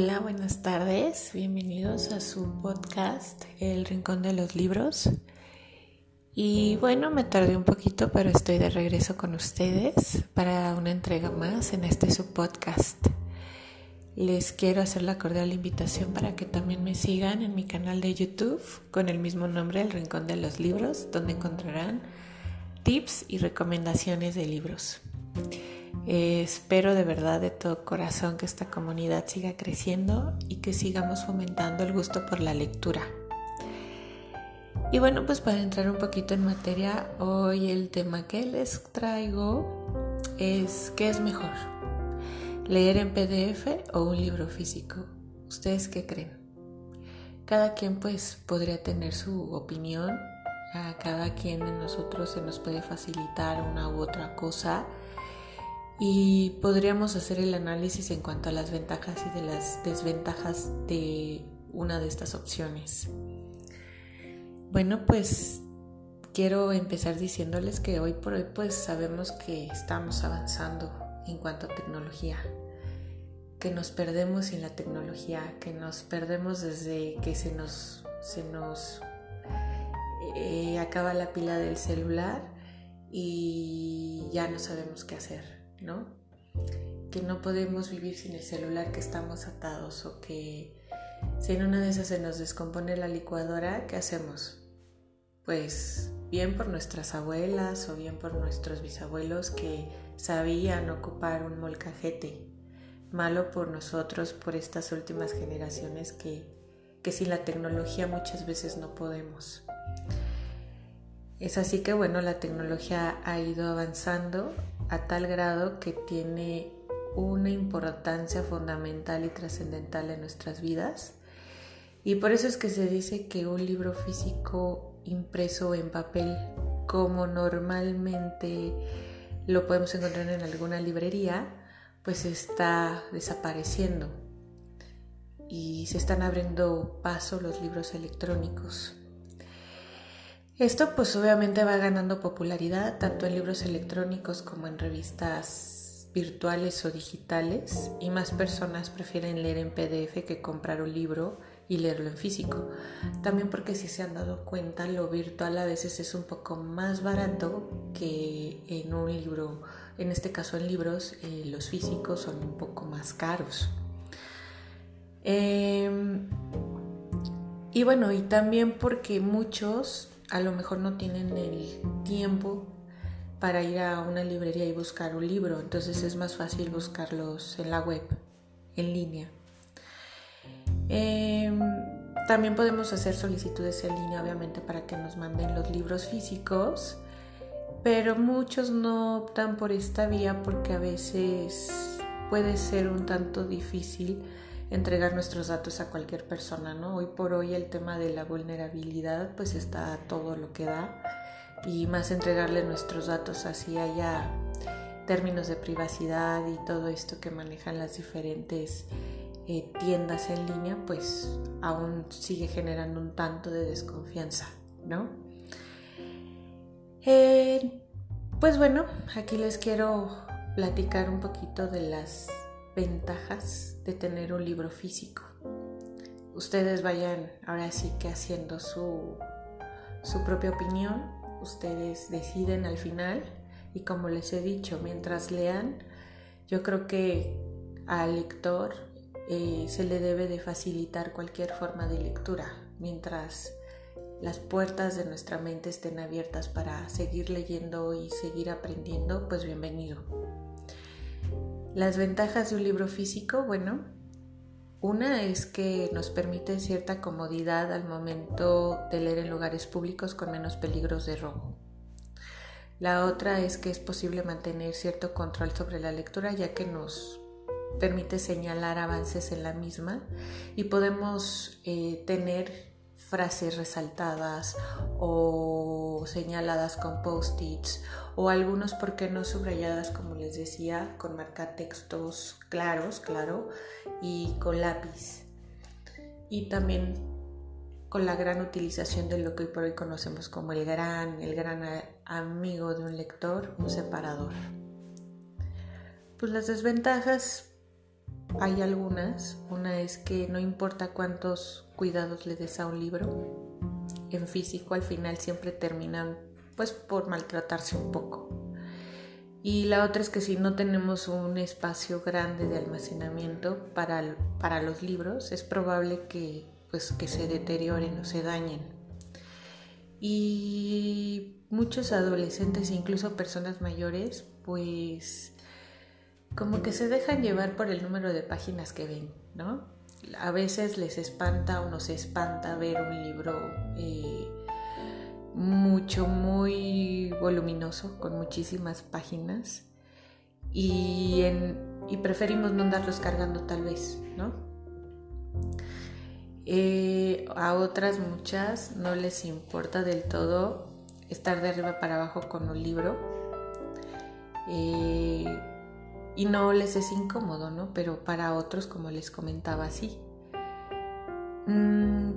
Hola, buenas tardes. Bienvenidos a su podcast El Rincón de los Libros. Y bueno, me tardé un poquito, pero estoy de regreso con ustedes para una entrega más en este subpodcast. Les quiero hacer la cordial invitación para que también me sigan en mi canal de YouTube con el mismo nombre, El Rincón de los Libros, donde encontrarán tips y recomendaciones de libros. Eh, espero de verdad de todo corazón que esta comunidad siga creciendo y que sigamos fomentando el gusto por la lectura. Y bueno, pues para entrar un poquito en materia, hoy el tema que les traigo es ¿qué es mejor? ¿Leer en PDF o un libro físico? ¿Ustedes qué creen? Cada quien pues podría tener su opinión, a cada quien de nosotros se nos puede facilitar una u otra cosa y podríamos hacer el análisis en cuanto a las ventajas y de las desventajas de una de estas opciones. Bueno, pues quiero empezar diciéndoles que hoy por hoy pues sabemos que estamos avanzando en cuanto a tecnología, que nos perdemos sin la tecnología, que nos perdemos desde que se nos, se nos eh, acaba la pila del celular y ya no sabemos qué hacer. ¿No? Que no podemos vivir sin el celular, que estamos atados o que si en una de esas se nos descompone la licuadora, ¿qué hacemos? Pues bien por nuestras abuelas o bien por nuestros bisabuelos que sabían ocupar un molcajete. Malo por nosotros, por estas últimas generaciones que, que sin la tecnología muchas veces no podemos. Es así que bueno, la tecnología ha ido avanzando a tal grado que tiene una importancia fundamental y trascendental en nuestras vidas. Y por eso es que se dice que un libro físico impreso en papel, como normalmente lo podemos encontrar en alguna librería, pues está desapareciendo y se están abriendo paso los libros electrónicos. Esto pues obviamente va ganando popularidad tanto en libros electrónicos como en revistas virtuales o digitales y más personas prefieren leer en PDF que comprar un libro y leerlo en físico. También porque si se han dado cuenta lo virtual a veces es un poco más barato que en un libro, en este caso en libros eh, los físicos son un poco más caros. Em, y bueno, y también porque muchos a lo mejor no tienen el tiempo para ir a una librería y buscar un libro, entonces es más fácil buscarlos en la web, en línea. Em, también podemos hacer solicitudes en línea, obviamente, para que nos manden los libros físicos, pero muchos no optan por esta vía porque a veces puede ser un tanto difícil entregar nuestros datos a cualquier persona, ¿no? Hoy por hoy el tema de la vulnerabilidad pues está todo lo que da y más entregarle nuestros datos así haya términos de privacidad y todo esto que manejan las diferentes eh, tiendas en línea pues aún sigue generando un tanto de desconfianza, ¿no? Eh, pues bueno, aquí les quiero platicar un poquito de las ventajas de tener un libro físico. Ustedes vayan ahora sí que haciendo su, su propia opinión, ustedes deciden al final y como les he dicho, mientras lean, yo creo que al lector eh, se le debe de facilitar cualquier forma de lectura, mientras las puertas de nuestra mente estén abiertas para seguir leyendo y seguir aprendiendo, pues bienvenido. Las ventajas de un libro físico, bueno, una es que nos permite cierta comodidad al momento de leer en lugares públicos con menos peligros de robo. La otra es que es posible mantener cierto control sobre la lectura ya que nos permite señalar avances en la misma y podemos eh, tener frases resaltadas o señaladas con post-its o algunos, ¿por qué no subrayadas, como les decía, con marcatextos claros, claro, y con lápiz. Y también con la gran utilización de lo que hoy por hoy conocemos como el gran, el gran amigo de un lector, un separador. Pues las desventajas, hay algunas. Una es que no importa cuántos cuidados le des a un libro, en físico al final siempre terminan pues por maltratarse un poco. Y la otra es que si no tenemos un espacio grande de almacenamiento para, para los libros, es probable que, pues, que se deterioren o se dañen. Y muchos adolescentes, incluso personas mayores, pues como que se dejan llevar por el número de páginas que ven, ¿no? A veces les espanta o nos espanta ver un libro eh, mucho, muy voluminoso, con muchísimas páginas, y, preferimos no andarlos cargando tal vez, ¿no? Eh, a otras muchas no les importa del todo estar de arriba para abajo con un libro. Eh, y no les es incómodo, ¿no? Pero para otros, como les comentaba, sí. Mm,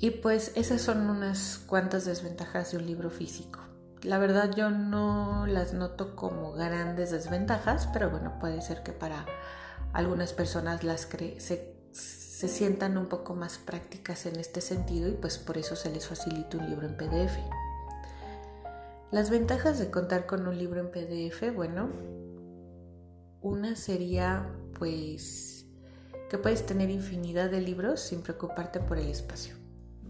y pues esas son unas cuantas desventajas de un libro físico. La verdad yo no las noto como grandes desventajas, pero bueno, puede ser que para algunas personas las se, se sientan un poco más prácticas en este sentido y pues por eso se les facilita un libro en PDF. Las ventajas de contar con un libro en PDF, bueno, una sería pues que puedes tener infinidad de libros sin preocuparte por el espacio,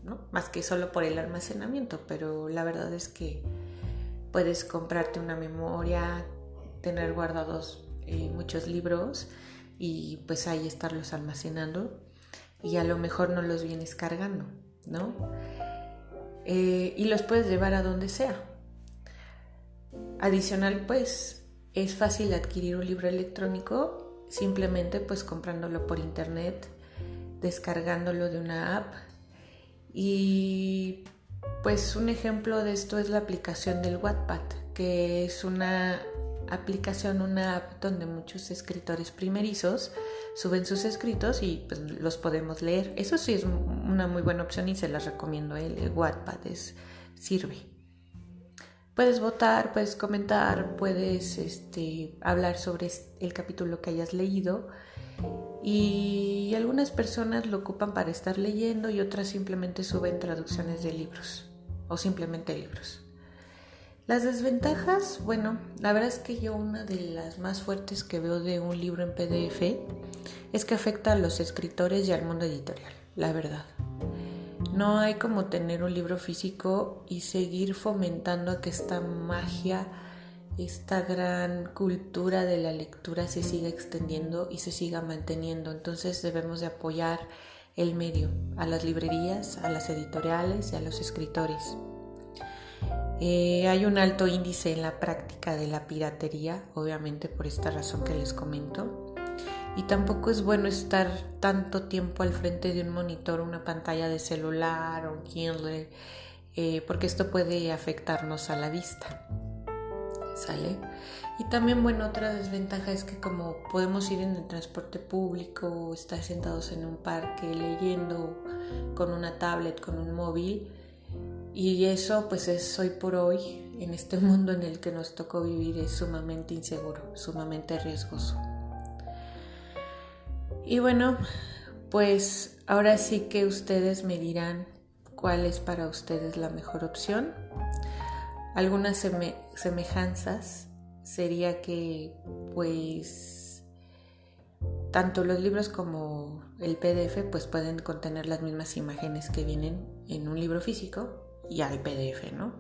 ¿no? Más que solo por el almacenamiento, pero la verdad es que puedes comprarte una memoria, tener guardados eh, muchos libros y pues ahí estarlos almacenando y a lo mejor no los vienes cargando, ¿no? Eh, y los puedes llevar a donde sea. Adicional, pues es fácil adquirir un libro electrónico simplemente pues comprándolo por internet, descargándolo de una app y pues un ejemplo de esto es la aplicación del Wattpad, que es una aplicación, una app donde muchos escritores primerizos suben sus escritos y pues, los podemos leer. Eso sí es una muy buena opción y se las recomiendo. El Wattpad es, sirve. Puedes votar, puedes comentar, puedes este, hablar sobre el capítulo que hayas leído y algunas personas lo ocupan para estar leyendo y otras simplemente suben traducciones de libros o simplemente libros. Las desventajas, bueno, la verdad es que yo una de las más fuertes que veo de un libro en PDF es que afecta a los escritores y al mundo editorial, la verdad. No hay como tener un libro físico y seguir fomentando que esta magia, esta gran cultura de la lectura se siga extendiendo y se siga manteniendo. Entonces debemos de apoyar el medio, a las librerías, a las editoriales y a los escritores. Eh, hay un alto índice en la práctica de la piratería, obviamente por esta razón que les comento y tampoco es bueno estar tanto tiempo al frente de un monitor, una pantalla de celular o un Kindle, eh, porque esto puede afectarnos a la vista. ¿Sale? Y también, bueno, otra desventaja es que como podemos ir en el transporte público, estar sentados en un parque leyendo con una tablet, con un móvil, y eso pues es hoy por hoy, en este mundo en el que nos tocó vivir, es sumamente inseguro, sumamente riesgoso. Y bueno, pues ahora sí que ustedes me cuál es para ustedes la mejor opción. Algunas semejanzas sería que pues tanto los libros como el PDF pues pueden contener las mismas imágenes que vienen en un libro físico y al PDF, ¿no?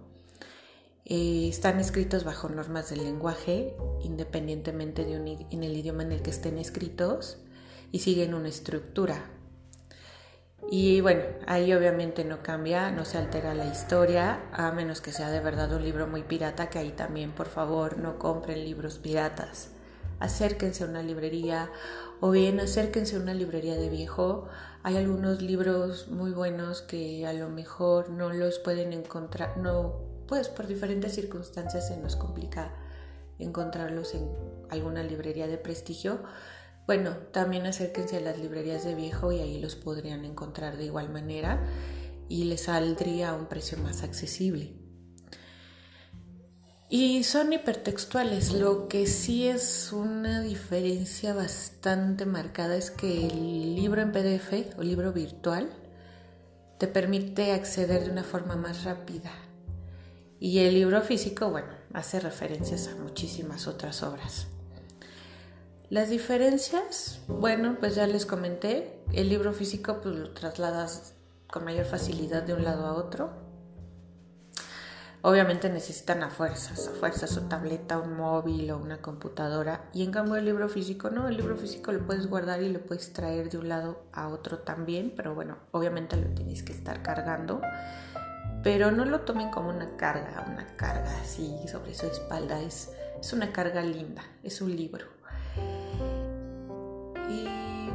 Eh, están escritos bajo normas del lenguaje, independientemente de en el idioma en el que estén escritos y siguen una estructura. Y bueno, ahí obviamente no cambia, no se altera la historia, a menos que sea de verdad un libro muy pirata, que ahí también por favor no compren libros piratas. Acérquense a una librería o bien acérquense a una librería de viejo. Hay algunos libros muy buenos que a lo mejor no los pueden encontrar, no, pues por diferentes circunstancias se nos complica encontrarlos en alguna librería de prestigio bueno, también acérquense a las librerías de viejo y ahí los podrían encontrar de igual manera y les saldría a un precio más accesible. Y son hipertextuales, lo que sí es una diferencia bastante marcada es que el libro en PDF o libro virtual te permite acceder de una forma más rápida. Y el libro físico, bueno, hace referencias a muchísimas otras obras. Las diferencias, bueno, pues ya les comenté, el libro físico pues lo trasladas con mayor facilidad de un lado a otro Obviamente necesitan a fuerzas, a fuerzas su tableta, un móvil o una computadora. Y en cambio el libro físico no, el libro físico lo puedes guardar y lo puedes traer de un lado a otro también, pero bueno, obviamente lo tienes que estar cargando. Pero no lo tomen como una carga, una carga así sobre su espalda, es, es una carga linda, es un libro.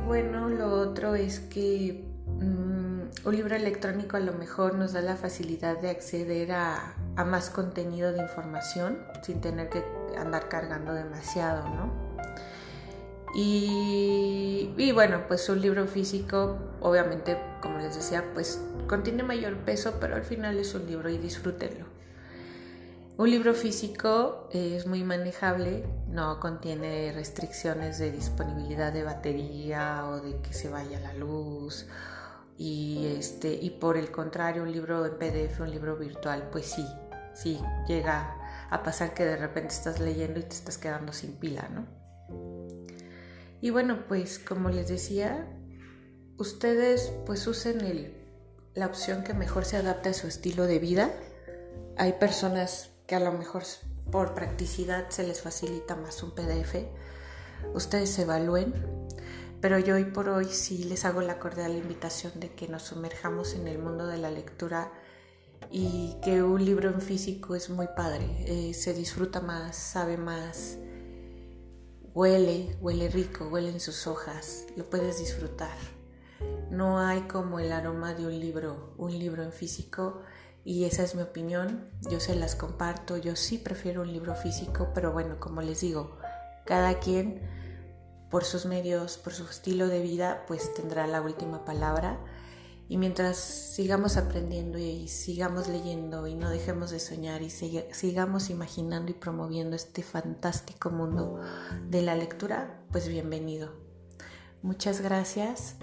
Bueno, lo otro es que mm, un libro electrónico a lo mejor nos da la facilidad de acceder a, a más contenido de información sin tener que andar cargando demasiado, ¿no? Y, y, bueno, pues un libro físico, obviamente, como les decía, pues contiene mayor peso, pero al final es un libro y disfrútenlo. Un libro físico es muy manejable, no contiene restricciones de disponibilidad de batería o de que se vaya la luz. Y este y por el contrario un libro en PDF un libro virtual pues sí sí llega a pasar que de repente estás leyendo y te estás quedando sin pila no y bueno pues como les decía ustedes pues usen el, la opción que mejor se adapte a su estilo de vida. Hay personas a lo mejor por practicidad se les facilita más un PDF ustedes evalúen pero yo hoy por hoy sí les hago la cordial invitación de que nos sumerjamos en el mundo de la lectura y que un libro en físico es muy padre, eh, se disfruta más, sabe más, huele, huele rico, huele en sus hojas, lo puedes disfrutar. No hay como el aroma de un libro, un libro en físico y esa es mi opinión, yo se las comparto, yo sí prefiero un libro físico, pero bueno, como les digo, cada quien por sus medios, por su estilo de vida, pues tendrá la última palabra. Y mientras sigamos aprendiendo y sigamos leyendo y no dejemos de soñar y sigamos imaginando y promoviendo este fantástico mundo de la lectura, pues bienvenido. Muchas gracias.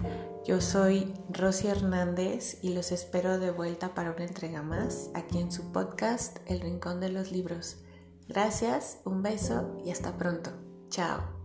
Yo soy Rosy Hernández y los espero de vuelta para una entrega más aquí en su podcast El Rincón de los Libros. Gracias, un beso y hasta pronto. Chao.